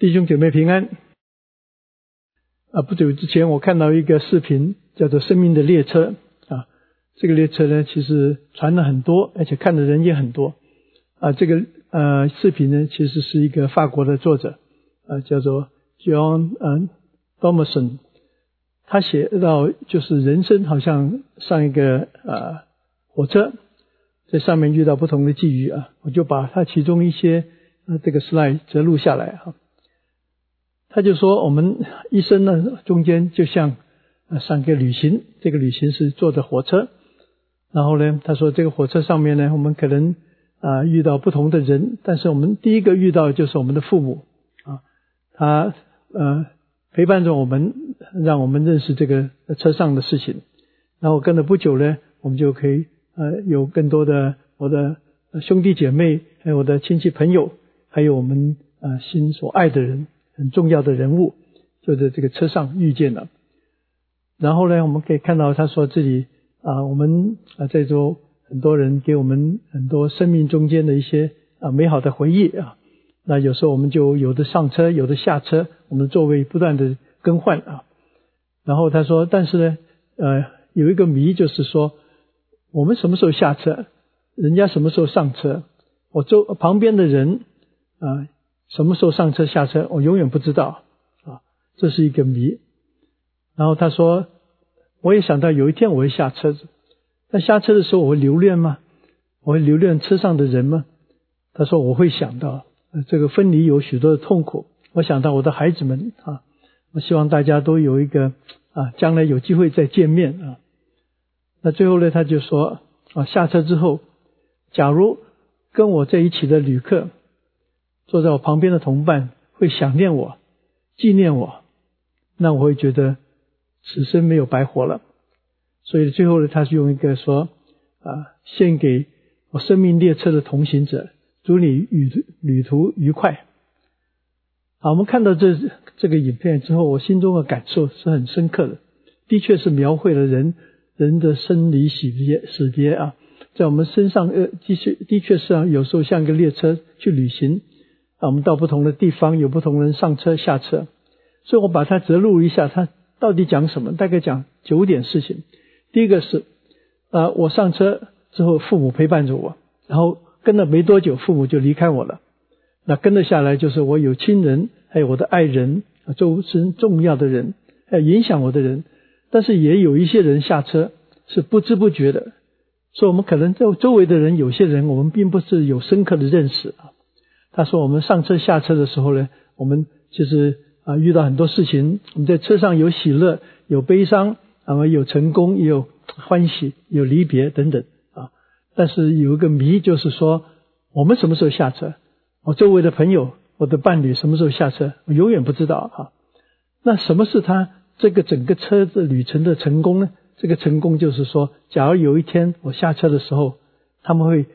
弟兄姐妹平安。啊，不久之前我看到一个视频，叫做《生命的列车》啊。这个列车呢，其实传了很多，而且看的人也很多。啊，这个呃视频呢，其实是一个法国的作者，啊，叫做 John 嗯 Thomason。他写到，就是人生好像上一个呃火车，在上面遇到不同的际遇啊。我就把他其中一些呃这个 slide 摘录下来哈。他就说，我们一生呢，中间就像上个旅行，这个旅行是坐的火车。然后呢，他说这个火车上面呢，我们可能啊遇到不同的人，但是我们第一个遇到就是我们的父母啊，他呃陪伴着我们，让我们认识这个车上的事情。然后跟了不久呢，我们就可以呃有更多的我的兄弟姐妹，还有我的亲戚朋友，还有我们呃心所爱的人。很重要的人物就在这个车上遇见了，然后呢，我们可以看到他说这里啊，我们啊在座很多人给我们很多生命中间的一些啊美好的回忆啊。那有时候我们就有的上车，有的下车，我们座位不断的更换啊。然后他说，但是呢，呃，有一个谜就是说，我们什么时候下车，人家什么时候上车，我周旁边的人啊。什么时候上车下车，我永远不知道啊，这是一个谜。然后他说，我也想到有一天我会下车子，那下车的时候我会留恋吗？我会留恋车上的人吗？他说我会想到，这个分离有许多的痛苦。我想到我的孩子们啊，我希望大家都有一个啊，将来有机会再见面啊。那最后呢，他就说啊，下车之后，假如跟我在一起的旅客。坐在我旁边的同伴会想念我、纪念我，那我会觉得此生没有白活了。所以最后呢，他是用一个说啊，献给我生命列车的同行者，祝你旅旅途愉快。好，我们看到这这个影片之后，我心中的感受是很深刻的，的确是描绘了人人的生离死别死别啊，在我们身上呃，的确的确是啊，有时候像一个列车去旅行。啊，我们到不同的地方，有不同人上车下车，所以我把它摘录一下，它到底讲什么？大概讲九点事情。第一个是，啊，我上车之后，父母陪伴着我，然后跟了没多久，父母就离开我了。那跟了下来，就是我有亲人，还有我的爱人，周身重要的人，还有影响我的人。但是也有一些人下车是不知不觉的，所以我们可能在周围的人，有些人我们并不是有深刻的认识啊。他说：“我们上车下车的时候呢，我们就是啊遇到很多事情。我们在车上有喜乐，有悲伤，啊有成功，也有欢喜，有离别等等啊。但是有一个谜，就是说我们什么时候下车？我周围的朋友，我的伴侣什么时候下车？我永远不知道啊。那什么是他这个整个车子旅程的成功呢？这个成功就是说，假如有一天我下车的时候，他们会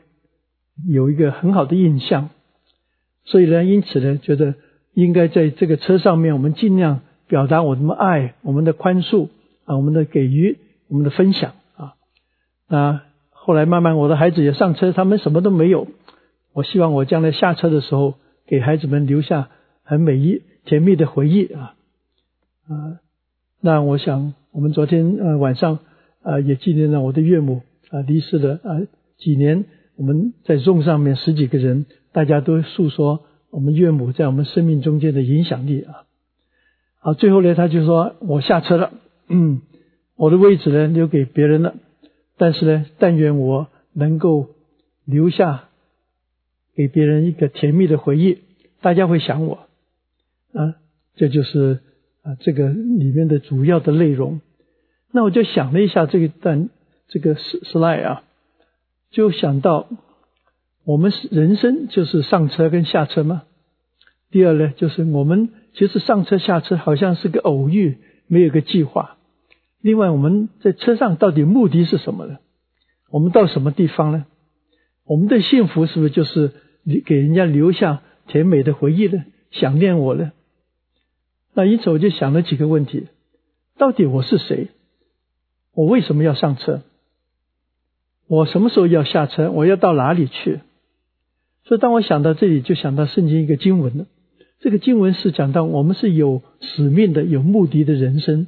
有一个很好的印象。”所以呢，因此呢，觉得应该在这个车上面，我们尽量表达我们的爱、我们的宽恕啊，我们的给予、我们的分享啊。那后来慢慢，我的孩子也上车，他们什么都没有。我希望我将来下车的时候，给孩子们留下很美丽、甜蜜的回忆啊啊。那我想，我们昨天呃晚上啊，也纪念了我的岳母啊离世了啊几年。我们在 Zoom 上面十几个人。大家都诉说我们岳母在我们生命中间的影响力啊，好，最后呢，他就说我下车了，嗯，我的位置呢留给别人了，但是呢，但愿我能够留下给别人一个甜蜜的回忆，大家会想我啊，这就是啊这个里面的主要的内容。那我就想了一下这一段这个 slide 啊，就想到。我们是人生就是上车跟下车吗？第二呢，就是我们其实上车下车好像是个偶遇，没有个计划。另外，我们在车上到底目的是什么呢？我们到什么地方呢？我们的幸福是不是就是给人家留下甜美的回忆呢？想念我呢？那因此我就想了几个问题：到底我是谁？我为什么要上车？我什么时候要下车？我要到哪里去？所以，当我想到这里，就想到圣经一个经文了。这个经文是讲到我们是有使命的、有目的的人生。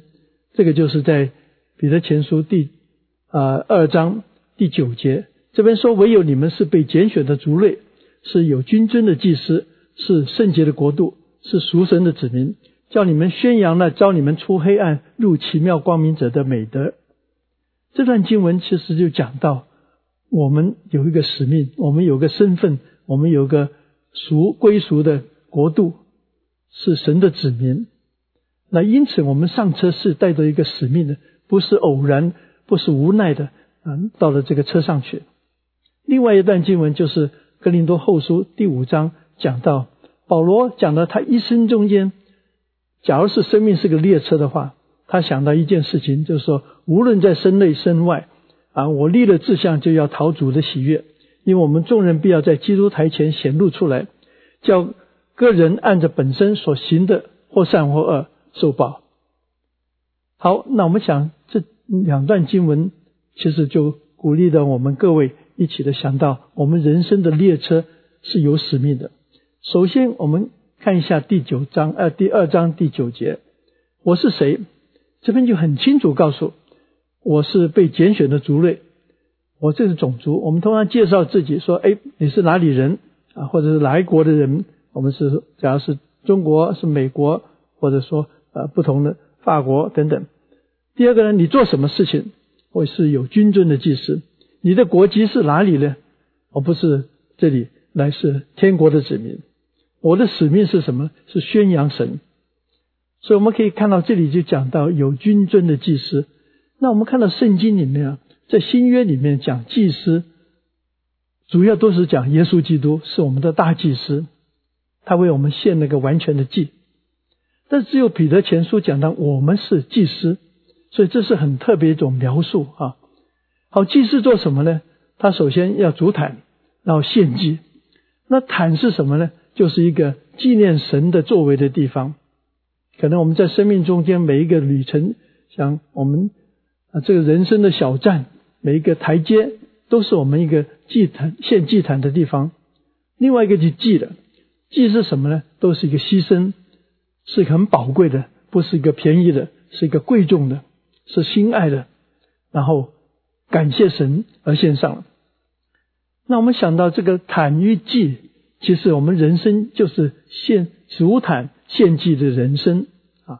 这个就是在彼得前书第啊二章第九节这边说：“唯有你们是被拣选的族类，是有君尊的祭司，是圣洁的国度，是赎神的子民，叫你们宣扬那招你们出黑暗入奇妙光明者的美德。”这段经文其实就讲到我们有一个使命，我们有个身份，我们有个属归属的国度。是神的子民，那因此我们上车是带着一个使命的，不是偶然，不是无奈的啊，到了这个车上去。另外一段经文就是《格林多后书》第五章讲到，保罗讲到他一生中间，假如是生命是个列车的话，他想到一件事情，就是说，无论在身内身外啊，我立了志向就要讨主的喜悦，因为我们众人必要在基督台前显露出来，叫。个人按着本身所行的或善或恶受报。好，那我们想这两段经文，其实就鼓励的我们各位一起的想到，我们人生的列车是有使命的。首先，我们看一下第九章，呃，第二章第九节，我是谁？这边就很清楚告诉，我是被拣选的族类，我这是种族。我们通常介绍自己说，哎，你是哪里人啊，或者是哪国的人？我们是，假如是中国，是美国，或者说呃不同的法国等等。第二个呢，你做什么事情？我是有军尊的祭司。你的国籍是哪里呢？我不是这里，来是天国的子民。我的使命是什么？是宣扬神。所以我们可以看到这里就讲到有军尊的祭司。那我们看到圣经里面啊，在新约里面讲祭司，主要都是讲耶稣基督是我们的大祭司。他为我们献那个完全的祭，但只有彼得前书讲到我们是祭司，所以这是很特别一种描述啊。好，祭司做什么呢？他首先要主坛，然后献祭。那坛是什么呢？就是一个纪念神的作为的地方。可能我们在生命中间每一个旅程，像我们啊这个人生的小站，每一个台阶都是我们一个祭坛献祭坛的地方。另外一个就祭了。祭是什么呢？都是一个牺牲，是很宝贵的，不是一个便宜的，是一个贵重的，是心爱的。然后感谢神而献上了。那我们想到这个坦与祭，其实我们人生就是献主坦献祭的人生啊。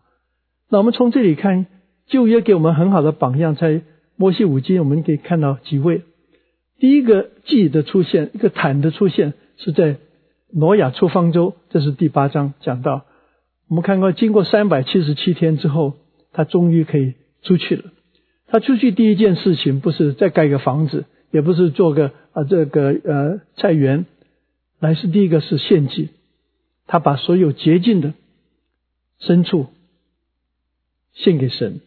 那我们从这里看，旧约给我们很好的榜样，在摩西五经我们可以看到几位。第一个祭的出现，一个坦的出现，是在。挪亚出方舟，这是第八章讲到。我们看过，经过三百七十七天之后，他终于可以出去了。他出去第一件事情不是再盖个房子，也不是做个啊这个呃菜园，乃是第一个是献祭。他把所有洁净的牲畜献给神。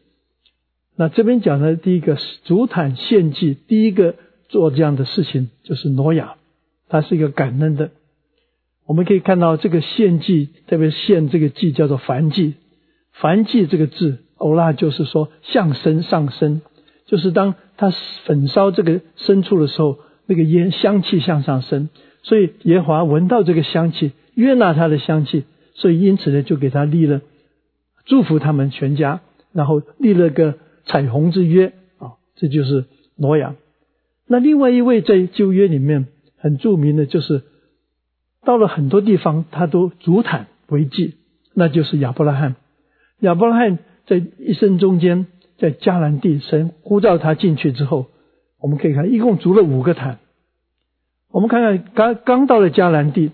那这边讲的第一个主坦献祭，第一个做这样的事情就是挪亚，他是一个感恩的。我们可以看到这个献祭，特别献这个祭叫做燔祭。燔祭这个字，欧拉就是说向身上升，就是当他焚烧这个牲畜的时候，那个烟香气向上升，所以耶华闻到这个香气，悦纳他的香气，所以因此呢，就给他立了祝福他们全家，然后立了个彩虹之约啊，这就是挪亚。那另外一位在旧约里面很著名的就是。到了很多地方，他都足坦为祭，那就是亚伯拉罕。亚伯拉罕在一生中间，在迦南地，神呼召他进去之后，我们可以看，一共筑了五个坛。我们看看，刚刚到了迦南地，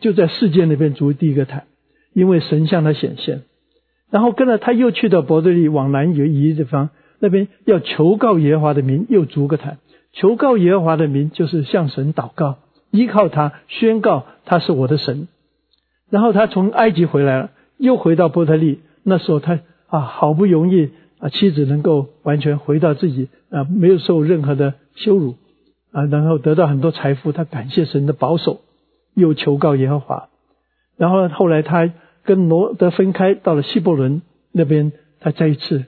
就在世界那边筑第一个坛，因为神向他显现。然后跟着他又去到伯特利往南有一地方，那边要求告耶和华的名，又逐个坛。求告耶和华的名，就是向神祷告。依靠他宣告他是我的神，然后他从埃及回来了，又回到波特利。那时候他啊，好不容易啊，妻子能够完全回到自己啊，没有受任何的羞辱啊，然后得到很多财富。他感谢神的保守，又求告耶和华。然后后来他跟罗德分开，到了希伯伦那边，他再一次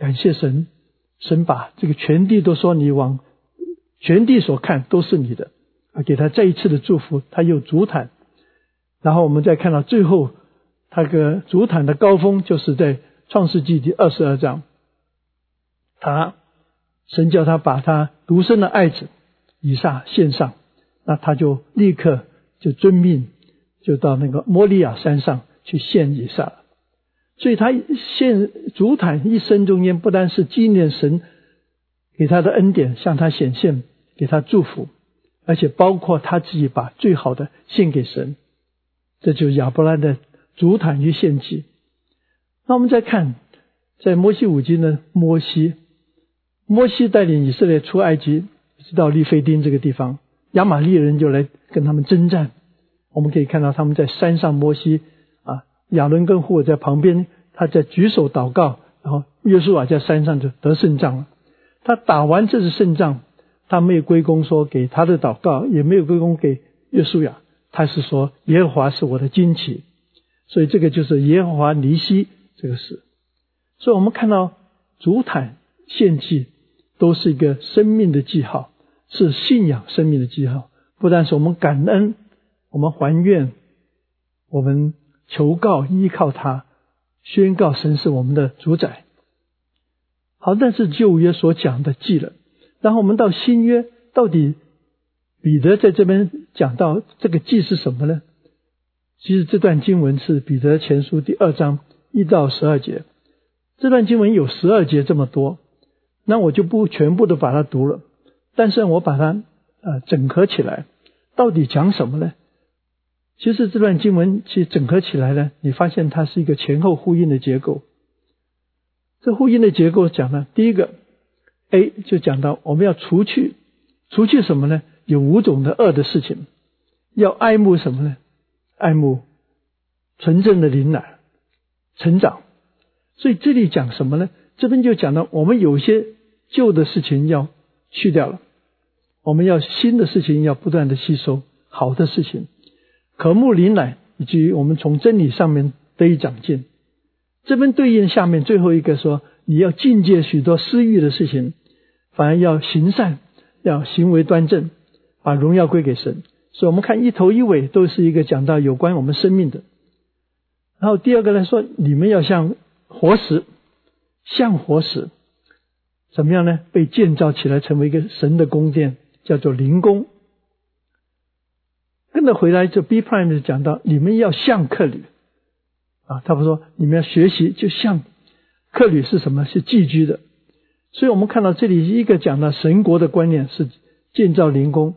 感谢神，神把这个全地都说你往全地所看都是你的。啊，给他再一次的祝福，他又足坦，然后我们再看到最后，他个主坛的高峰就是在创世纪第二十二章，他神叫他把他独生的爱子以撒献上，那他就立刻就遵命，就到那个摩利亚山上去献以撒。所以他献主坦一生中间，不单是纪念神给他的恩典，向他显现，给他祝福，而且包括他自己把最好的献给神。这就是亚伯拉的主坛与献祭。那我们再看，在摩西五经呢，摩西，摩西带领以色列出埃及，直到利非丁这个地方，亚玛利人就来跟他们征战。我们可以看到他们在山上，摩西，亚伦跟户在旁边，他在举手祷告，然后约书亚在山上就得胜仗了。他打完这次胜仗，他没有归功说给他的祷告，也没有归功给约书亚。他是说耶和华是我的旌旗，所以这个就是耶和华尼西这个事。所以我们看到主坦献祭都是一个生命的记号，是信仰生命的记号。不但是我们感恩，我们还愿，我们求告依靠他，宣告神是我们的主宰。好，但是旧约所讲的记了，然后我们到新约到底。彼得在这边讲到这个记是什么呢？其实这段经文是彼得前书第二章一到十二节。这段经文有十二节这么多，那我就不全部都把它读了。但是我把它呃整合起来，到底讲什么呢？其实这段经文其实整合起来呢，你发现它是一个前后呼应的结构。这呼应的结构讲呢，第一个 A 就讲到我们要除去除去什么呢？有五种的恶的事情，要爱慕什么呢？爱慕纯正的灵奶成长。所以这里讲什么呢？这边就讲到我们有些旧的事情要去掉了，我们要新的事情要不断的吸收好的事情，渴慕灵奶，以及我们从真理上面得以长进。这边对应下面最后一个说，你要境界许多私欲的事情，反而要行善，要行为端正。把荣耀归给神，所以我们看一头一尾都是一个讲到有关我们生命的。然后第二个来说，你们要像活石，像活石，怎么样呢？被建造起来成为一个神的宫殿，叫做灵宫。跟着回来就 B prime 就讲到，你们要像客旅啊，他不说你们要学习，就像客旅是什么？是寄居的。所以我们看到这里一个讲到神国的观念是建造灵宫。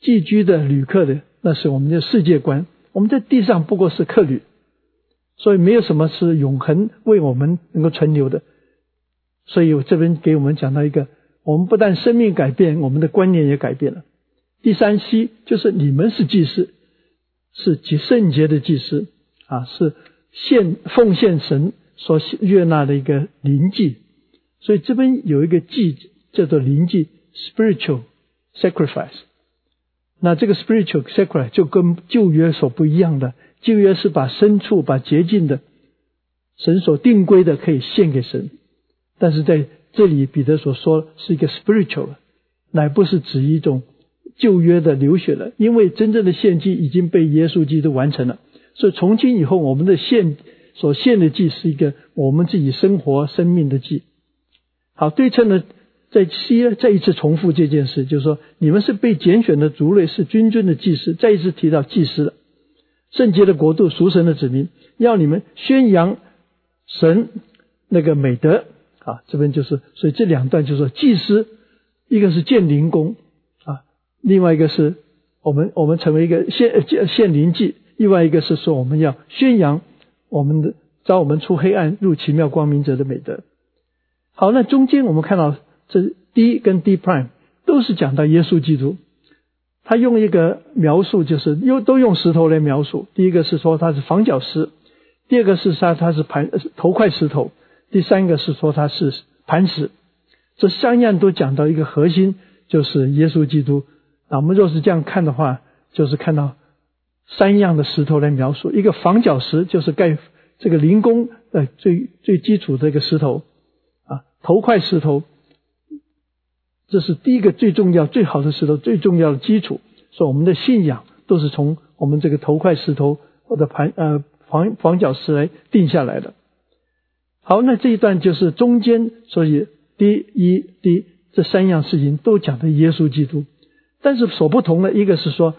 寄居的旅客的，那是我们的世界观。我们在地上不过是客旅，所以没有什么是永恒为我们能够存留的。所以我这边给我们讲到一个，我们不但生命改变，我们的观念也改变了。第三 C 就是你们是祭司，是极圣洁的祭司啊，是献奉献神所悦纳的一个灵祭。所以这边有一个祭叫做灵祭 （spiritual sacrifice）。那这个 spiritual sacrifice 就跟旧约所不一样的，旧约是把牲畜、把洁净的神所定规的可以献给神，但是在这里彼得所说是一个 spiritual，乃不是指一种旧约的流血了，因为真正的献祭已经被耶稣基督完成了，所以从今以后我们的献所献的祭是一个我们自己生活生命的祭。好，对称的。在七再一次重复这件事，就是说，你们是被拣选的族类，是君尊的祭司。再一次提到祭司了，圣洁的国度，属神的子民，要你们宣扬神那个美德啊。这边就是，所以这两段就是说，祭司一个是建灵宫，另外一个是我们我们成为一个献献灵祭，另外一个是说我们要宣扬我们的招我们出黑暗入奇妙光明者的美德。好，那中间我们看到。这 D 跟 D prime 都是讲到耶稣基督，他用一个描述，就是又都用石头来描述。第一个是说他是房角石，第二个是说他是盘头块石头，第三个是说他是磐石。这三样都讲到一个核心，就是耶稣基督。啊，我们若是这样看的话，就是看到三样的石头来描述。一个房角石就是盖这个灵宫的最最基础的一个石头啊，头块石头。这是第一个最重要、最好的石头，最重要的基础。说我们的信仰都是从我们这个头块石头或者盘呃房房角石来定下来的。好，那这一段就是中间，所以第一、第这三样事情都讲的耶稣基督，但是所不同的一个是说，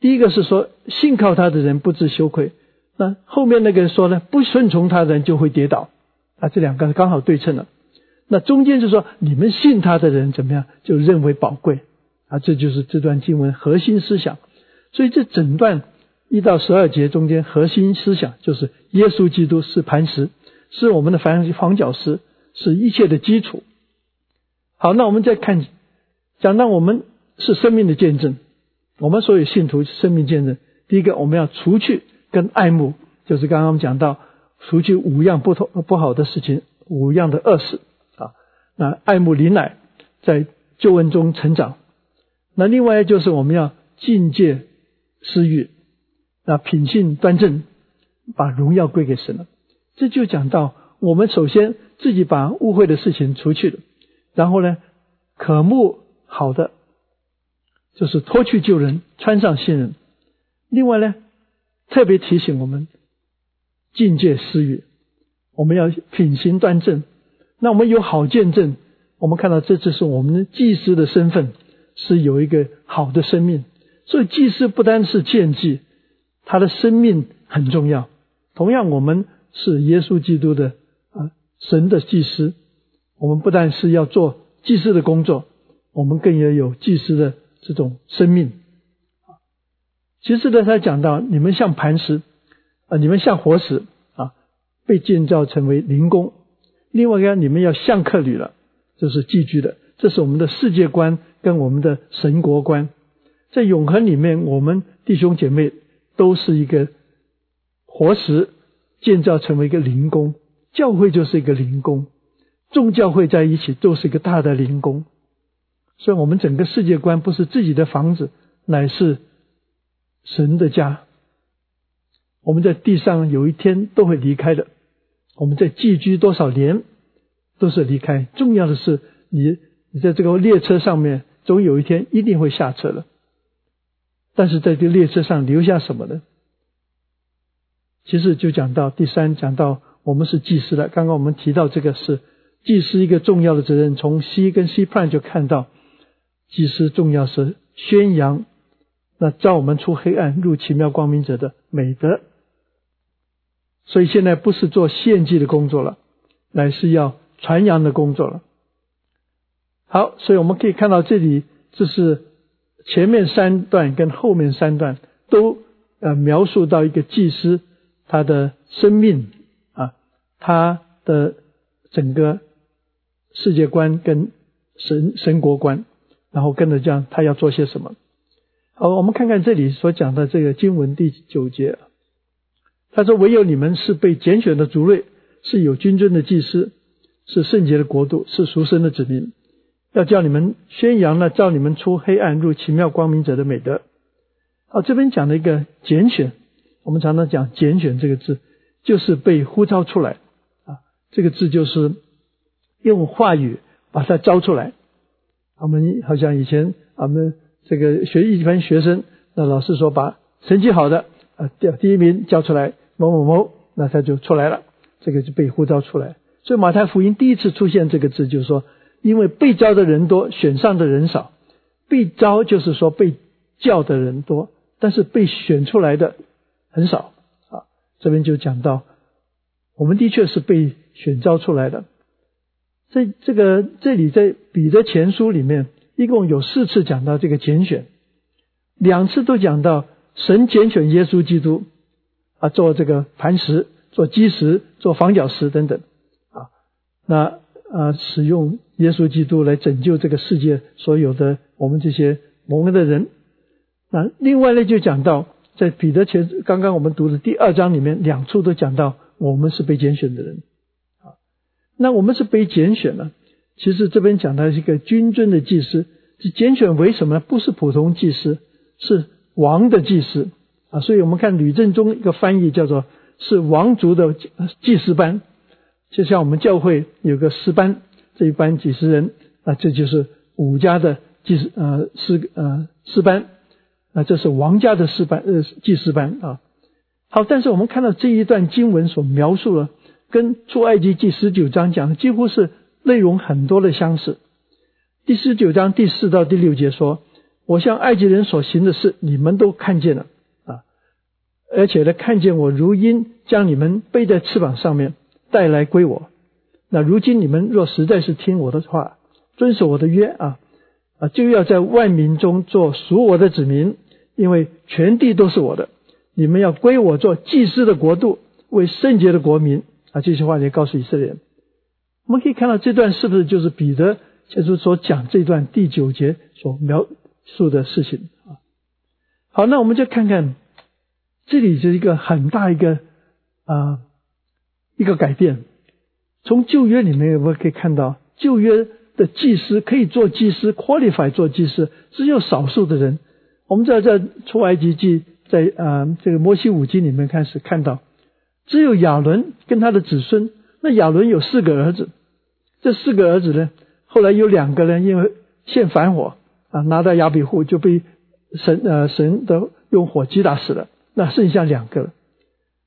第一个是说信靠他的人不知羞愧，那后面那个人说呢，不顺从他的人就会跌倒啊，这两个刚好对称了。那中间就说你们信他的人怎么样，就认为宝贵啊，这就是这段经文核心思想。所以这整段一到十二节中间核心思想就是耶稣基督是磐石。是我们的房房角石，是一切的基础。好，那我们再看，讲到我们是生命的见证，我们所有信徒生命见证。第一个，我们要除去跟爱慕，就是刚刚讲到，除去五样不同不好的事情，五样的恶事啊。那爱慕灵奶，在旧恩中成长。那另外就是我们要境界私欲，那品性端正，把荣耀归给神了。这就讲到，我们首先自己把误会的事情除去了，然后呢，可慕好的，就是脱去旧人，穿上新人。另外呢，特别提醒我们，境界私欲，我们要品行端正。那我们有好见证，我们看到这就是我们的祭司的身份，是有一个好的生命。所以祭司不单是见祭，他的生命很重要。同样，我们。是耶稣基督的啊，神的祭司。我们不但是要做祭司的工作，我们更要有祭司的这种生命。其实呢，他讲到你们像磐石啊，你们像活石啊，被建造成为灵宫。另外一个，你们要像客旅了，这是寄居的。这是我们的世界观跟我们的神国观。在永恒里面，我们弟兄姐妹都是一个活石。建造成为一个灵宫，教会就是一个灵宫，众教会在一起都是一个大的灵宫。所以，我们整个世界观不是自己的房子，乃是神的家。我们在地上有一天都会离开的。我们在寄居多少年，都是离开。重要的是，你你在这个列车上面，总有一天一定会下车了。但是在这列车上留下什么呢？其实就讲到第三，讲到我们是祭司的。刚刚我们提到这个是祭司一个重要的责任。从 C 跟 C plan 就看到，祭司重要是宣扬那照我们出黑暗入奇妙光明者的美德。所以现在不是做献祭的工作了，乃是要传扬的工作了。好，所以我们可以看到这里，这是前面三段跟后面三段都呃描述到一个祭司。他的生命啊，他的整个世界观跟神神国观，然后跟着讲他要做些什么。好，我们看看这里所讲的这个经文第九节，他说：“唯有你们是被拣选的族类，是有君尊的祭司，是圣洁的国度，是赎生的子民，要叫你们宣扬呢照你们出黑暗入奇妙光明者的美德。”好，这边讲的一个拣选。我们常常讲“拣选”这个字，就是被呼召出来啊。这个字就是用话语把它招出来。我们好像以前我们这个学一般学生，那老师说把成绩好的啊第第一名叫出来某某某，那他就出来了，这个就被呼召出来。所以马太福音第一次出现这个字，就是说因为被招的人多，选上的人少。被招就是说被叫的人多，但是被选出来的。很少啊，这边就讲到，我们的确是被选召出来的。这这个这里在彼得前书里面，一共有四次讲到这个拣选，两次都讲到神拣选耶稣基督啊，做这个磐石、做基石、做房角石等等啊，那啊使用耶稣基督来拯救这个世界所有的我们这些蒙恩的人。那另外呢，就讲到。在彼得前刚刚我们读的第二章里面，两处都讲到我们是被拣选的人。那我们是被拣选了。其实这边讲到一个君尊的祭司，是拣选为什么呢？不是普通祭司，是王的祭司啊。所以我们看吕正中一个翻译叫做是王族的祭司班，就像我们教会有个师班，这一班几十人啊，这就是五家的祭司呃师呃师班。那这是王家的师班，呃，祭司班啊。好，但是我们看到这一段经文所描述了，跟出埃及记十九章讲的几乎是内容很多的相似。第十九章第四到第六节说：“我向埃及人所行的事，你们都看见了啊，而且呢，看见我如鹰将你们背在翅膀上面带来归我。那如今你们若实在是听我的话，遵守我的约啊啊，就要在万民中做属我的子民，因为全地都是我的。”你们要归我做祭司的国度，为圣洁的国民啊！这些话也告诉以色列人。我们可以看到这段是不是就是彼得就是所讲这段第九节所描述的事情啊？好，那我们就看看这里是一个很大一个啊一个改变。从旧约里面我们可以看到，旧约的祭司可以做祭司，qualify 做祭司，只有少数的人。我们在这出埃及记。在啊，这个摩西五经里面开始看到，只有亚伦跟他的子孙。那亚伦有四个儿子，这四个儿子呢，后来有两个人因为献反火啊，拿到亚比户就被神呃神的用火击打死了。那剩下两个，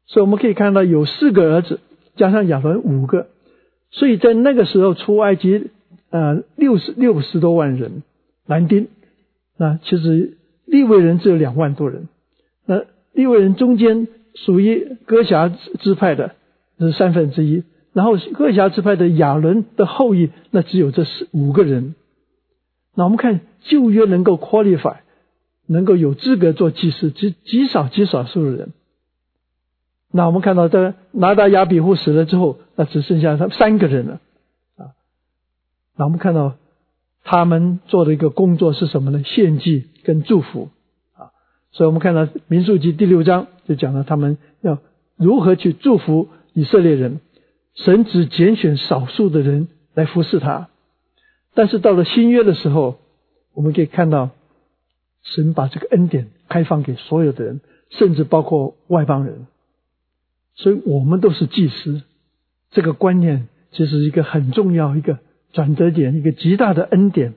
所以我们可以看到有四个儿子加上亚伦五个，所以在那个时候出埃及呃六十六十多万人男丁，那其实利未人只有两万多人。那利未人中间属于哥辖支派的是三分之一，然后哥辖支派的亚伦的后裔，那只有这四五个人。那我们看旧约能够 qualify，能够有资格做祭司，极极少极少数的人。那我们看到这拿达亚比户死了之后，那只剩下他三个人了啊。那我们看到他们做的一个工作是什么呢？献祭跟祝福。所以我们看到民数记第六章就讲了他们要如何去祝福以色列人。神只拣选少数的人来服侍他，但是到了新约的时候，我们可以看到神把这个恩典开放给所有的人，甚至包括外邦人。所以我们都是祭司，这个观念其实一个很重要一个转折点，一个极大的恩典。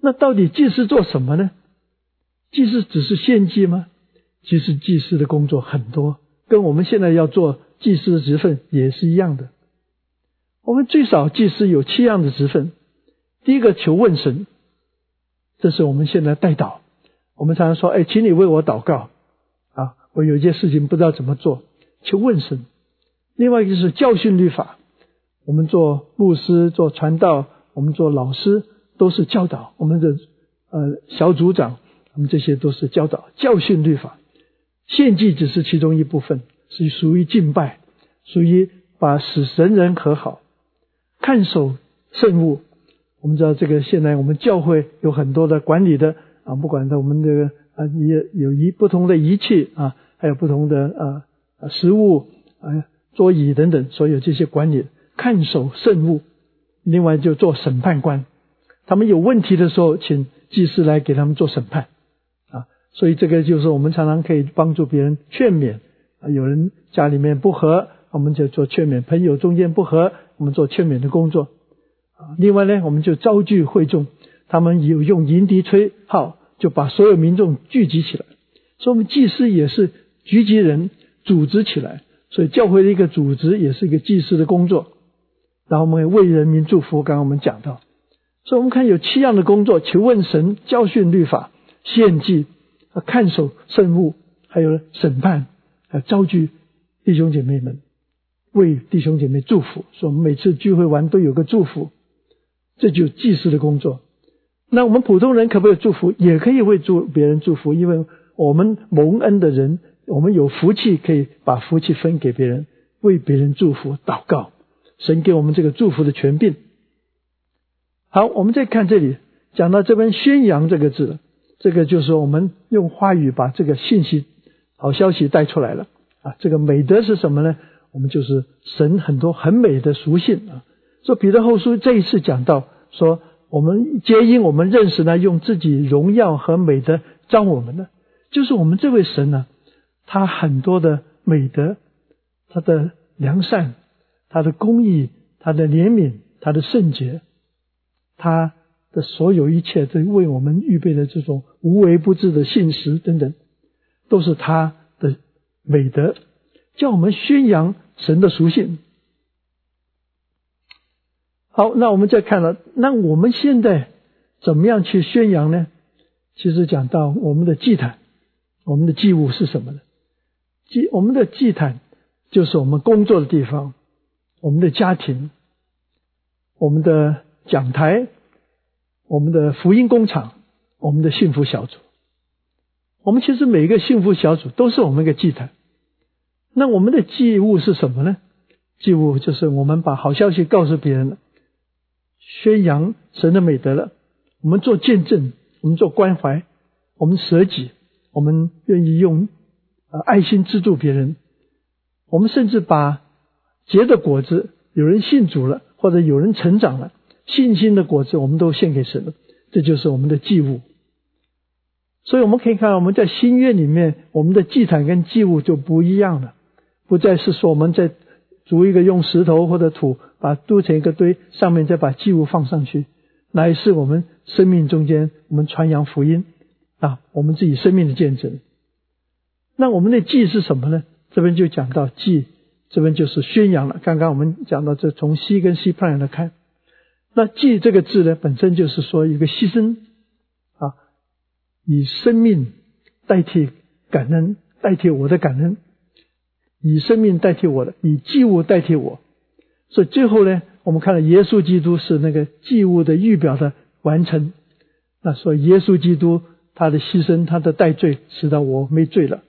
那到底祭司做什么呢？祭司只是献祭吗？其实祭司的工作很多，跟我们现在要做祭司的职分也是一样的。我们最少祭司有七样的职分。第一个求问神，这是我们现在代祷。我们常常说：“哎，请你为我祷告啊！我有一件事情不知道怎么做，求问神。”另外一个就是教训律法。我们做牧师、做传道，我们做老师都是教导我们的呃小组长。我们这些都是教导、教训律法，献祭只是其中一部分，是属于敬拜，属于把使神人和好，看守圣物。我们知道这个现在我们教会有很多的管理的啊，不管在我们这个啊也有一不同的仪器啊，还有不同的啊食物啊桌椅等等，所有这些管理看守圣物。另外就做审判官，他们有问题的时候，请祭司来给他们做审判。所以这个就是我们常常可以帮助别人劝勉啊，有人家里面不和，我们就做劝勉；朋友中间不和，我们做劝勉的工作啊。另外呢，我们就招聚会众，他们有用银笛吹号，就把所有民众聚集起来。所以，我们祭司也是聚集人，组织起来。所以，教会的一个组织也是一个祭司的工作。然后，我们为人民祝福。刚刚我们讲到，所以我们看有七样的工作：求问神、教训律法、献祭。啊看守圣物，还有审判，还有召集弟兄姐妹们，为弟兄姐妹祝福。说每次聚会完都有个祝福，这就祭司的工作。那我们普通人可不可以祝福？也可以为祝别人祝福，因为我们蒙恩的人，我们有福气，可以把福气分给别人，为别人祝福祷告。神给我们这个祝福的权柄。好，我们再看这里，讲到这边“宣扬”这个字。这个就是我们用话语把这个信息、好消息带出来了啊！这个美德是什么呢？我们就是神很多很美的属性啊。说彼得后书这一次讲到说，我们皆因我们认识呢，用自己荣耀和美德招我们的，就是我们这位神呢，他很多的美德，他的良善，他的公义，他的怜悯，他的圣洁，他。的所有一切都为我们预备的这种无微不至的信实等等，都是他的美德，叫我们宣扬神的属性。好，那我们再看了，那我们现在怎么样去宣扬呢？其实讲到我们的祭坛，我们的祭物是什么呢？祭我们的祭坛就是我们工作的地方，我们的家庭，我们的讲台，我们的福音工厂，我们的幸福小组。我们其实每一个幸福小组都是我们一个祭坛。那我们的祭物是什么呢？祭物就是我们把好消息告诉别人了，宣扬神的美德了。我们做见证，我们做关怀，我们舍己，我们愿意用呃爱心资助别人。我们甚至把结的果子，有人信主了，或者有人成长了，信心的果子，我们都献给神了。这就是我们的祭物。所以我们可以看，我们在新约里面，我们的祭坛跟祭物就不一样了，不再是说我们在筑一个用石头或者土把堆成一个堆，上面再把祭物放上去，乃是我们生命中间我们传扬福音啊，我们自己生命的见证。那我们的祭是什么呢？这边就讲到祭，这边就是宣扬了。刚刚我们讲到这，从西跟西派来看，那祭这个字呢，本身就是说一个牺牲啊。以生命代替感恩，代替我的感恩；以生命代替我的，以祭物代替我。所以最后呢，我们看到耶稣基督是那个祭物的预表的完成。那说耶稣基督他的牺牲，他的代罪，使得我没罪了。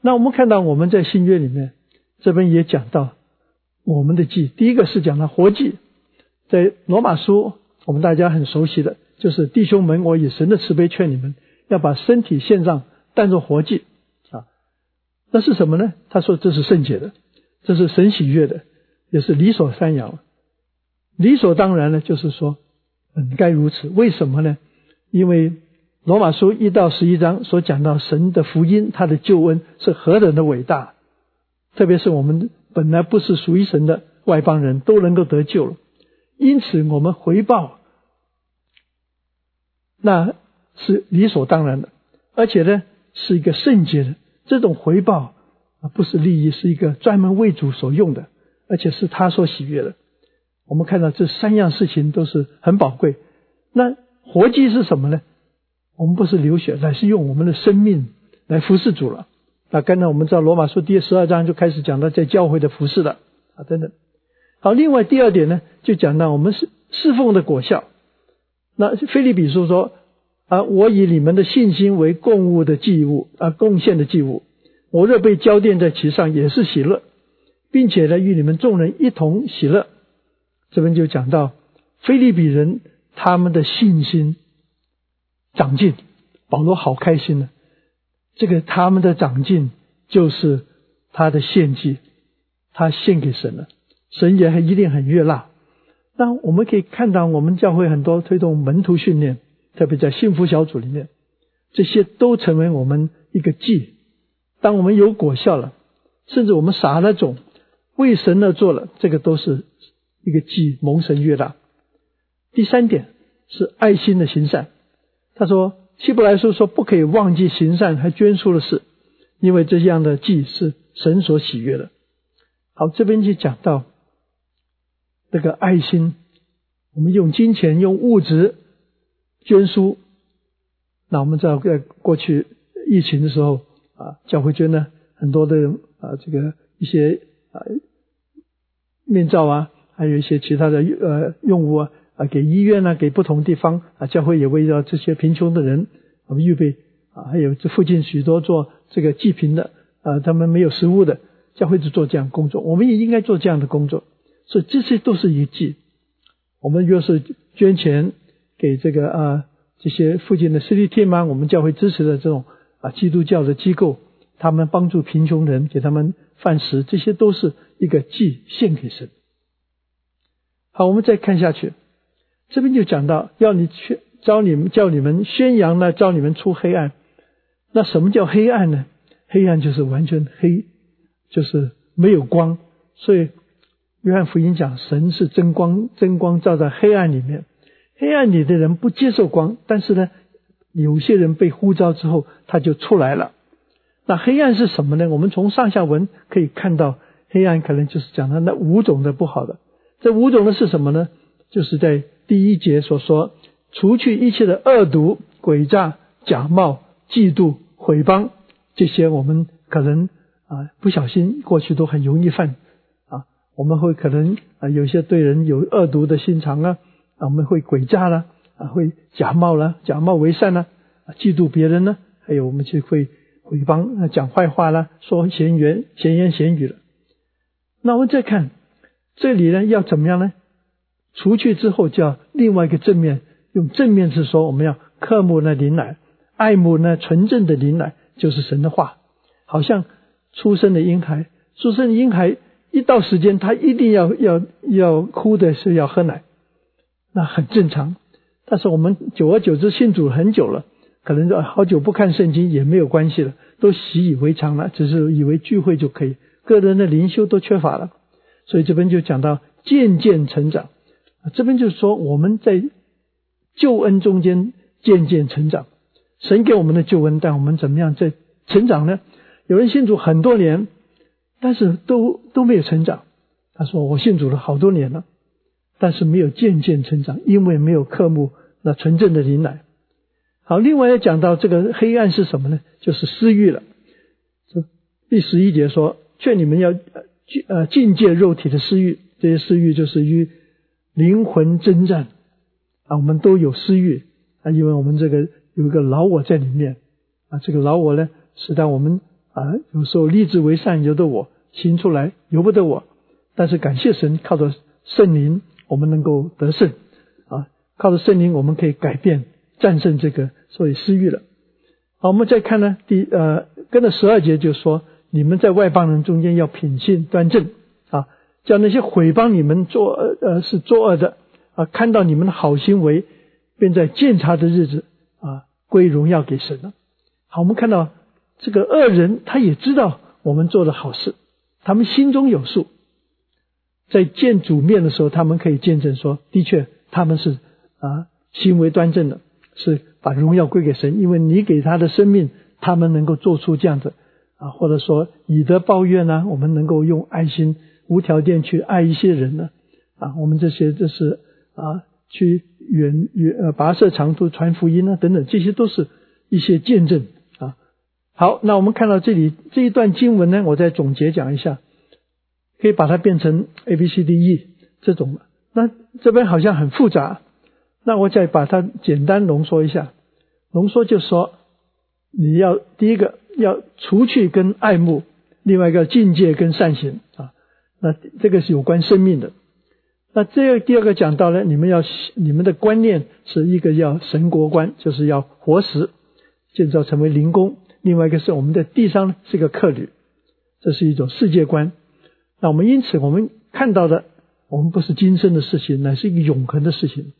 那我们看到我们在新约里面这边也讲到我们的祭，第一个是讲了活祭，在罗马书我们大家很熟悉的。就是弟兄们，我以神的慈悲劝你们，要把身体献上，当作活祭啊。那是什么呢？他说这是圣洁的，这是神喜悦的，也是理所当然。理所当然呢，就是说本该如此。为什么呢？因为罗马书一到十一章所讲到神的福音，他的救恩是何等的伟大，特别是我们本来不是属于神的外邦人都能够得救了，因此我们回报。那是理所当然的，而且呢，是一个圣洁的这种回报啊，不是利益，是一个专门为主所用的，而且是他所喜悦的。我们看到这三样事情都是很宝贵。那活祭是什么呢？我们不是流血，乃是用我们的生命来服侍主了。那刚才我们知道罗马书第十二章就开始讲到在教会的服侍了啊，等等。好，另外第二点呢，就讲到我们是侍奉的果效。那菲利比书说啊，我以你们的信心为供物的祭物啊，贡献的祭物，我若被浇奠在其上，也是喜乐，并且呢，与你们众人一同喜乐。这边就讲到菲利比人他们的信心长进，保罗好开心呢。这个他们的长进就是他的献祭，他献给神了，神也一定很悦纳。那我们可以看到，我们教会很多推动门徒训练，特别在幸福小组里面，这些都成为我们一个祭。当我们有果效了，甚至我们撒了种，为神而做了，这个都是一个祭，蒙神悦纳。第三点是爱心的行善。他说，希伯来书说不可以忘记行善和捐出的事，因为这样的祭是神所喜悦的。好，这边就讲到。这个爱心，我们用金钱、用物质捐书。那我们在，在过去疫情的时候啊，教会捐了很多的啊，这个一些啊面罩啊，还有一些其他的呃用物啊，啊给医院啊，给不同地方啊，教会也为了这些贫穷的人，我们预备啊，还有这附近许多做这个济贫的啊，他们没有食物的，教会就做这样工作，我们也应该做这样的工作。所以这些都是一计。我们若是捐钱给这个啊这些附近的 CT 天吗？我们教会支持的这种啊基督教的机构，他们帮助贫穷人，给他们饭食，这些都是一个祭献给神。好，我们再看下去，这边就讲到要你去招你们叫你们宣扬呢，招你们出黑暗。那什么叫黑暗呢？黑暗就是完全黑，就是没有光，所以。约翰福音讲，神是真光，真光照在黑暗里面，黑暗里的人不接受光，但是呢，有些人被呼召之后，他就出来了。那黑暗是什么呢？我们从上下文可以看到，黑暗可能就是讲的那五种的不好的。这五种的是什么呢？就是在第一节所说，除去一切的恶毒、诡诈、假冒、嫉妒、毁谤，这些我们可能啊不小心过去都很容易犯。我们会可能啊有些对人有恶毒的心肠啊，啊我们会诡诈了啊，会假冒了，假冒为善啦，嫉妒别人呢，还有我们就会。毁谤、讲坏话了，说闲言、闲言闲语了。那我们再看这里呢，要怎么样呢？除去之后，叫另外一个正面，用正面是说，我们要刻慕那灵奶，爱慕那纯正的灵奶，就是神的话。好像出生的婴孩，出生的婴孩一到时间，他一定要要要哭的是要喝奶，那很正常。但是我们久而久之信主很久了。可能说好久不看圣经也没有关系了，都习以为常了，只是以为聚会就可以。个人的灵修都缺乏了，所以这边就讲到渐渐成长。这边就是说我们在救恩中间渐渐成长，神给我们的救恩，但我们怎么样在成长呢？有人信主很多年，但是都都没有成长。他说我信主了好多年了，但是没有渐渐成长，因为没有刻目那纯正的灵奶。好，另外要讲到这个黑暗是什么呢？就是私欲了。这第十一节说，劝你们要禁呃禁戒肉体的私欲，这些私欲就是与灵魂征战啊。我们都有私欲啊，因为我们这个有一个老我在里面啊。这个老我呢，使得我们啊有时候立志为善，由得我行出来，由不得我。但是感谢神，靠着圣灵，我们能够得胜啊。靠着圣灵，我们可以改变。战胜这个所以私欲了。好，我们再看呢，第呃，跟着十二节就说，你们在外邦人中间要品性端正啊，叫那些毁谤你们作呃是作恶的啊，看到你们的好行为，便在鉴察的日子啊归荣耀给神了。好，我们看到这个恶人他也知道我们做的好事，他们心中有数，在见主面的时候，他们可以见证说，的确他们是啊行为端正的。是把荣耀归给神，因为你给他的生命，他们能够做出这样子啊，或者说以德报怨呢，我们能够用爱心无条件去爱一些人呢啊，我们这些就是啊，去远远呃跋涉长途传福音呢等等，这些都是一些见证。好，那我们看到这里这一段经文呢，我再总结讲一下，可以把它变成 A B C D E 这种，那这边好像很复杂。那我再把它简单浓缩一下，浓缩就说，你要第一个要除去跟爱慕，另外一个境界跟善行啊，那这个是有关生命的。那这第二个讲到呢，你们要你们的观念是一个要神国观，就是要活石建造成为灵宫；另外一个是我们的地上是一个客旅，这是一种世界观。那我们因此我们看到的，我们不是今生的事情，乃是一个永恒的事情。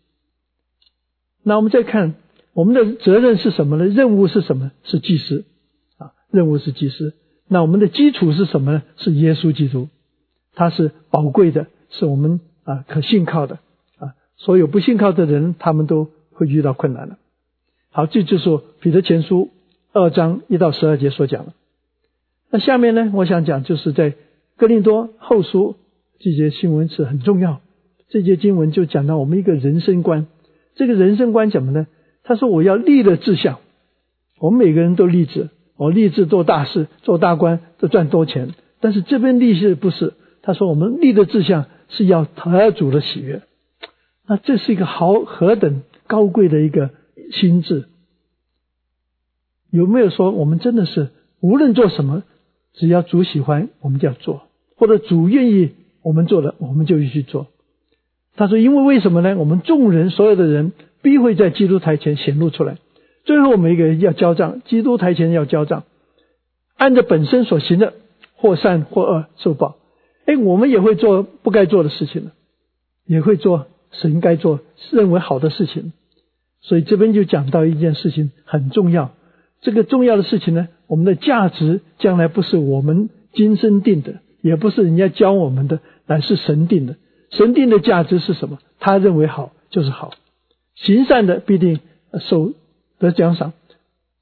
那我们再看我们的责任是什么呢？任务是什么？是祭司啊，任务是祭司。那我们的基础是什么呢？是耶稣基督，他是宝贵的，是我们啊可信靠的啊。所有不信靠的人，他们都会遇到困难的。好，这就是彼得前书二章一到十二节所讲的。那下面呢，我想讲就是在哥林多后书这节新闻是很重要。这节经文就讲到我们一个人生观。这个人生观怎么呢？他说：“我要立了志向。我们每个人都立志，我立志做大事、做大官，都赚多钱。但是这边立志不是。他说我们立的志向是要得主的喜悦。那这是一个好何等高贵的一个心智。有没有说我们真的是无论做什么，只要主喜欢，我们就要做；或者主愿意我们做的，我们就去做。”他说：“因为为什么呢？我们众人所有的人必会在基督台前显露出来。最后，每一个人要交账，基督台前要交账，按照本身所行的，或善或恶受报。哎，我们也会做不该做的事情了，也会做神该做认为好的事情。所以这边就讲到一件事情很重要。这个重要的事情呢，我们的价值将来不是我们今生定的，也不是人家教我们的，乃是神定的。”神定的价值是什么？他认为好就是好，行善的必定受得奖赏，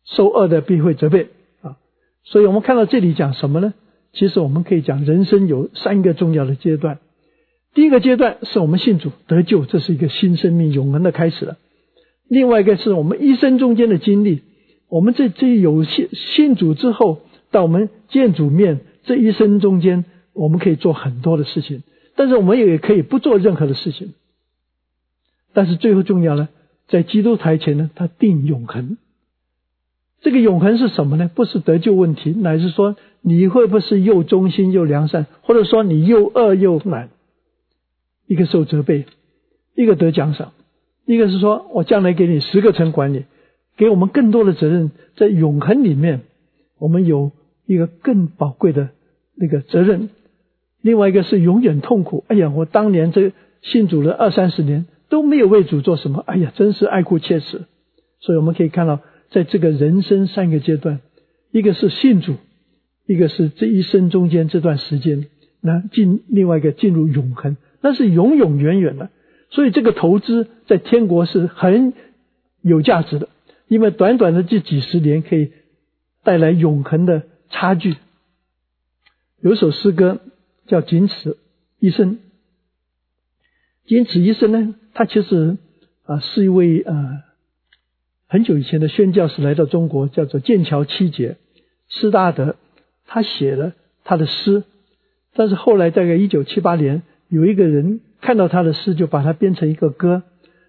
受恶的必会责备啊。所以我们看到这里讲什么呢？其实我们可以讲，人生有三个重要的阶段。第一个阶段是我们信主得救，这是一个新生命永恒的开始了。另外一个是我们一生中间的经历，我们这这有信信主之后，到我们见主面这一生中间，我们可以做很多的事情，但是我们也可以不做任何的事情。但是最后重要呢，在基督台前呢，他定永恒。这个永恒是什么呢？不是得救问题，乃是说你会不会是又忠心又良善，或者说你又恶又懒，一个受责备，一个得奖赏，一个是说我将来给你十个城管理，给我们更多的责任，在永恒里面，我们有一个更宝贵的那个责任。另外一个是永远痛苦。哎呀，我当年这信主了二三十年都没有为主做什么，哎呀，真是爱哭切齿。所以我们可以看到。在这个人生三个阶段，一个是信主，一个是这一生中间这段时间，那进另外一个进入永恒，那是永永远远的。所以这个投资在天国是很有价值的，因为短短的这几十年可以带来永恒的差距。有首诗歌叫《仅此一生》，仅此一生呢，他其实啊是一位啊。很久以前的宣教士来到中国，叫做剑桥七杰施大德，他写了他的诗，但是后来大概一九七八年，有一个人看到他的诗，就把它编成一个歌。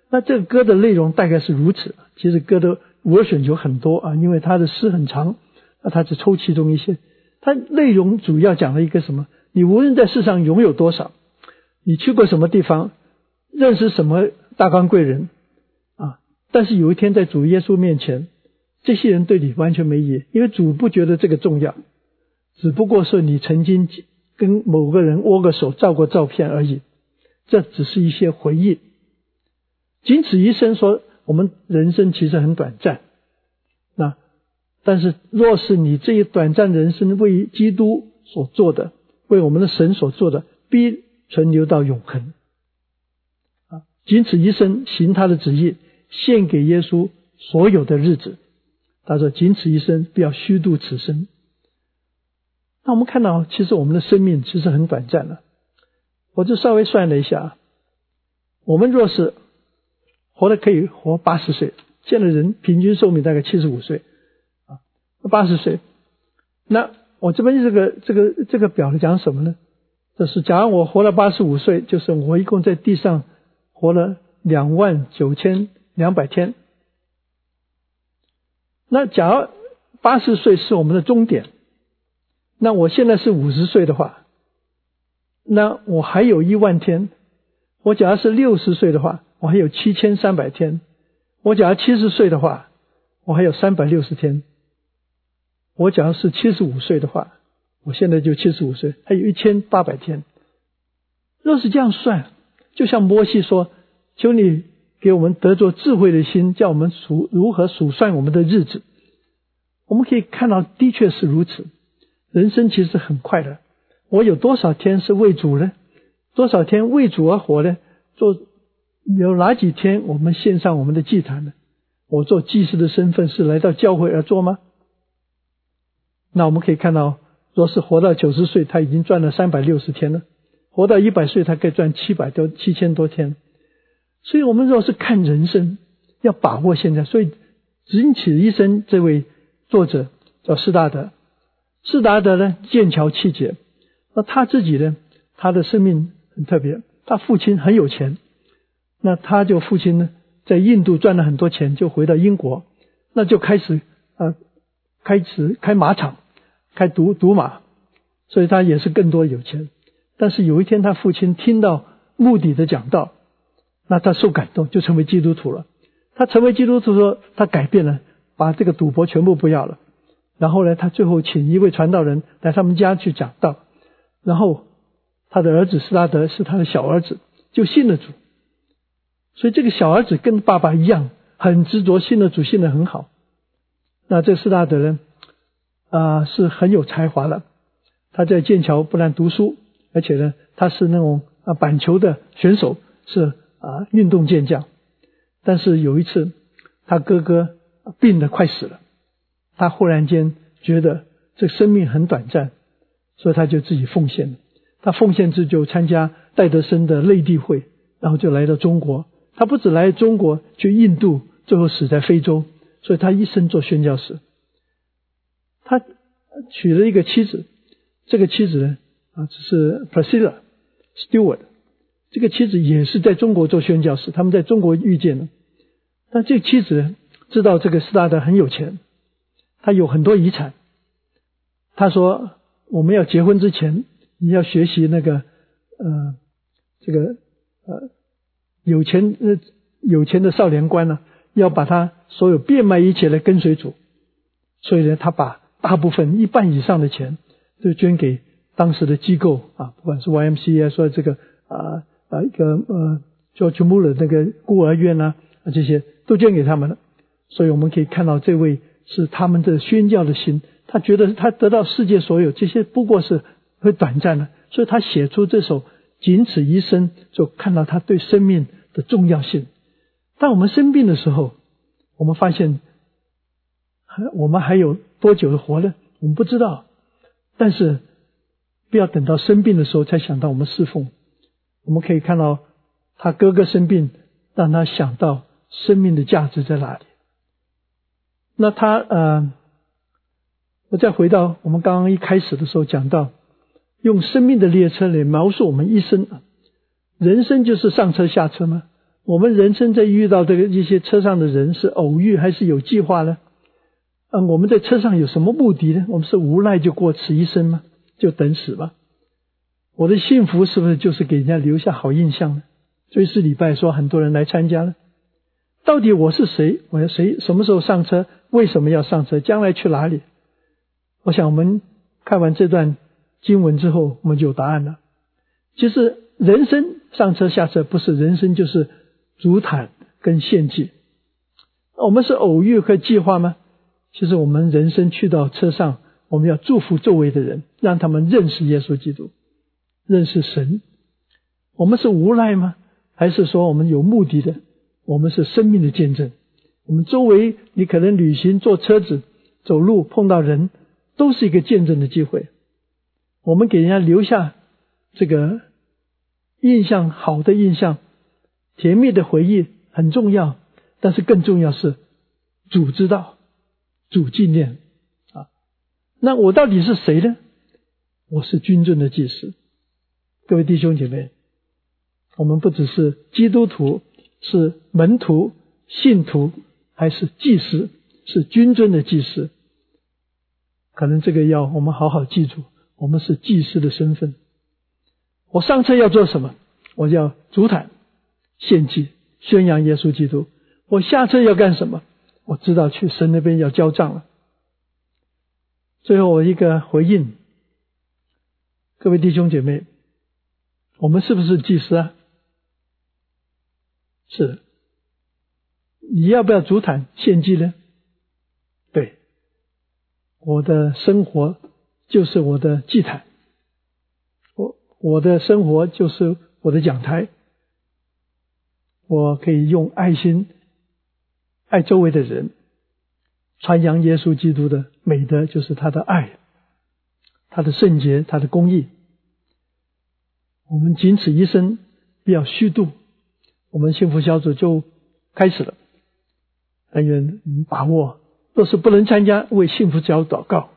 那这个歌的内容大概是如此。其实歌的 version 有很多啊，因为他的诗很长，那他只抽其中一些。他内容主要讲了一个什么？你无论在世上拥有多少，你去过什么地方，认识什么大官贵人。啊但是有一天在主耶稣面前，这些人对你完全没意义，因为主不觉得这个重要，只不过是你曾经跟某个人握个手、照过照片而已，这只是一些回忆。仅此一生，说我们人生其实很短暂。那但是若是你这一短暂人生为基督所做的，为我们的神所做的，必存留到永恒。啊，仅此一生行他的旨意。献给耶稣所有的日子，他说：“仅此一生，不要虚度此生。”那我们看到，其实我们的生命其实很短暂了。我就稍微算了一下，我们若是活的可以活八十岁，现在人平均寿命大概七十五岁啊，八十岁。那我这边这个这个这个表是讲什么呢？就是假如我活了八十五岁，就是我一共在地上活了两万九千。两百天，那假如八十岁是我们的终点，那我现在是五十岁的话，那我还有一万天。我假如是六十岁的话，我还有七千三百天。我假如七十岁的话，我还有三百六十天。我假如是七十五岁的话，我现在就七十五岁，还有一千八百天。若是这样算，就像摩西说：“求你。”给我们得着智慧的心，叫我们数如何数算我们的日子。我们可以看到，的确是如此。人生其实很快的。我有多少天是为主呢？多少天为主而活呢？做有哪几天我们献上我们的祭坛呢？我做祭司的身份是来到教会而做吗？那我们可以看到，若是活到九十岁，他已经赚了三百六十天了；活到一百岁，他可以赚七百多七千多天。所以，我们若是看人生，要把握现在。所以，只此一生，这位作者叫斯大德。斯达德呢，剑桥气节。那他自己呢，他的生命很特别。他父亲很有钱，那他就父亲呢，在印度赚了很多钱，就回到英国，那就开始啊，开始开马场，开赌赌马，所以他也是更多有钱。但是有一天，他父亲听到目的的讲道。那他受感动，就成为基督徒了。他成为基督徒说，他改变了，把这个赌博全部不要了。然后呢，他最后请一位传道人来他们家去讲道。然后他的儿子斯拉德是他的小儿子，就信了主。所以这个小儿子跟爸爸一样，很执着，信了主，信的很好。那这斯拉德呢，啊，是很有才华的。他在剑桥不但读书，而且呢，他是那种啊板球的选手，是。啊，运动健将，但是有一次，他哥哥病得快死了，他忽然间觉得这生命很短暂，所以他就自己奉献了。他奉献之就参加戴德生的内地会，然后就来到中国。他不止来中国，去印度，最后死在非洲。所以他一生做宣教士。他娶了一个妻子，这个妻子呢，啊，只是 Priscilla Stewart。这个妻子也是在中国做宣教士，他们在中国遇见了。但这个妻子知道这个斯大德很有钱，他有很多遗产。他说：“我们要结婚之前，你要学习那个呃，这个呃，有钱呃有钱的少年官呢，要把他所有变卖一切来跟随主。所以呢，他把大部分一半以上的钱都捐给当时的机构啊，不管是 YMCA 说这个啊。”啊，一个呃，叫全部的那个孤儿院啊，这些都捐给他们了。所以我们可以看到，这位是他们的宣教的心。他觉得他得到世界所有这些不过是会短暂的，所以他写出这首《仅此一生》，就看到他对生命的重要性。当我们生病的时候，我们发现还我们还有多久的活呢？我们不知道。但是不要等到生病的时候才想到我们侍奉。我们可以看到，他哥哥生病，让他想到生命的价值在哪里。那他呃，我再回到我们刚刚一开始的时候讲到，用生命的列车来描述我们一生啊。人生就是上车下车吗？我们人生在遇到这个一些车上的人是偶遇还是有计划呢？嗯，我们在车上有什么目的呢？我们是无奈就过此一生吗？就等死吗？我的幸福是不是就是给人家留下好印象呢？所以是礼拜说很多人来参加了。到底我是谁？我要谁？什么时候上车？为什么要上车？将来去哪里？我想我们看完这段经文之后，我们就有答案了。其实人生上车下车不是人生，就是主坦跟献祭。我们是偶遇和计划吗？其实我们人生去到车上，我们要祝福周围的人，让他们认识耶稣基督。认识神，我们是无赖吗？还是说我们有目的的？我们是生命的见证。我们周围，你可能旅行、坐车子、走路碰到人，都是一个见证的机会。我们给人家留下这个印象，好的印象、甜蜜的回忆很重要。但是更重要是主知道，主纪念啊。那我到底是谁呢？我是君尊的祭司。各位弟兄姐妹，我们不只是基督徒，是门徒、信徒，还是祭司，是君尊的祭司。可能这个要我们好好记住，我们是祭司的身份。我上车要做什么？我要主坦、献祭、宣扬耶稣基督。我下车要干什么？我知道去神那边要交账了。最后我一个回应，各位弟兄姐妹。我们是不是祭司啊？是。你要不要主坦献祭呢？对。我的生活就是我的祭坛，我我的生活就是我的讲台。我可以用爱心爱周围的人，传扬耶稣基督的美德，就是他的爱，他的圣洁，他的公义。我们仅此一生，不要虚度。我们幸福小组就开始了。但愿我们把握，若是不能参加，为幸福小祷告，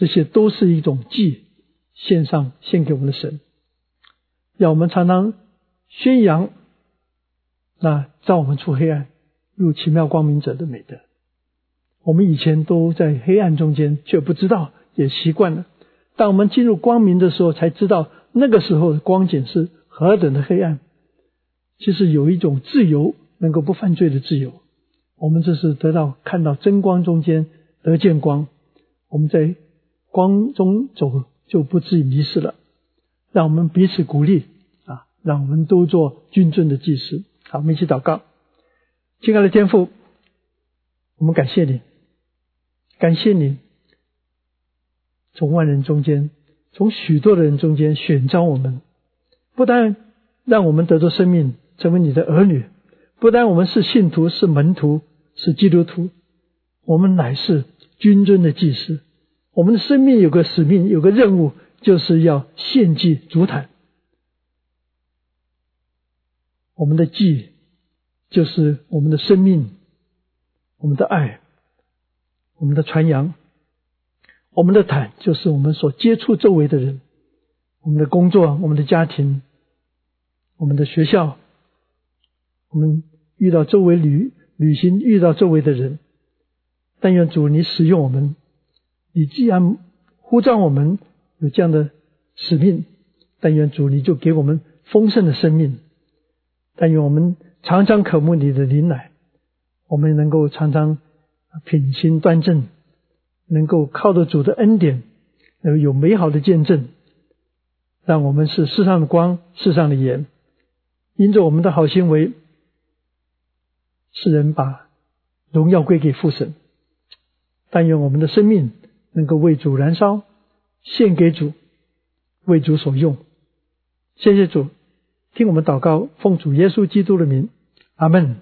这些都是一种祭，献上献给我们的神。要我们常常宣扬那照我们出黑暗入奇妙光明者的美德。我们以前都在黑暗中间，却不知道，也习惯了。当我们进入光明的时候，才知道。那个时候的光景是何等的黑暗，其实有一种自由，能够不犯罪的自由。我们这是得到看到真光中间得见光，我们在光中走就不至于迷失了。让我们彼此鼓励啊，让我们都做君尊的祭司。好，我们一起祷告，亲爱的天父，我们感谢你，感谢你从万人中间。从许多的人中间选召我们，不但让我们得着生命，成为你的儿女；不但我们是信徒、是门徒、是基督徒，我们乃是君尊的祭司，我们的生命有个使命，有个任务，就是要献祭主坛。我们的祭就是我们的生命，我们的爱，我们的传扬。我们的坦就是我们所接触周围的人，我们的工作，我们的家庭，我们的学校，我们遇到周围旅旅行遇到周围的人。但愿主你使用我们，你既然呼召我们有这样的使命，但愿主你就给我们丰盛的生命。但愿我们常常渴慕你的灵奶，我们能够常常品行端正。能够靠着主的恩典，能有美好的见证，让我们是世上的光，世上的盐。因着我们的好行为，世人把荣耀归给父神。但愿我们的生命能够为主燃烧，献给主，为主所用。谢谢主，听我们祷告，奉主耶稣基督的名，阿门。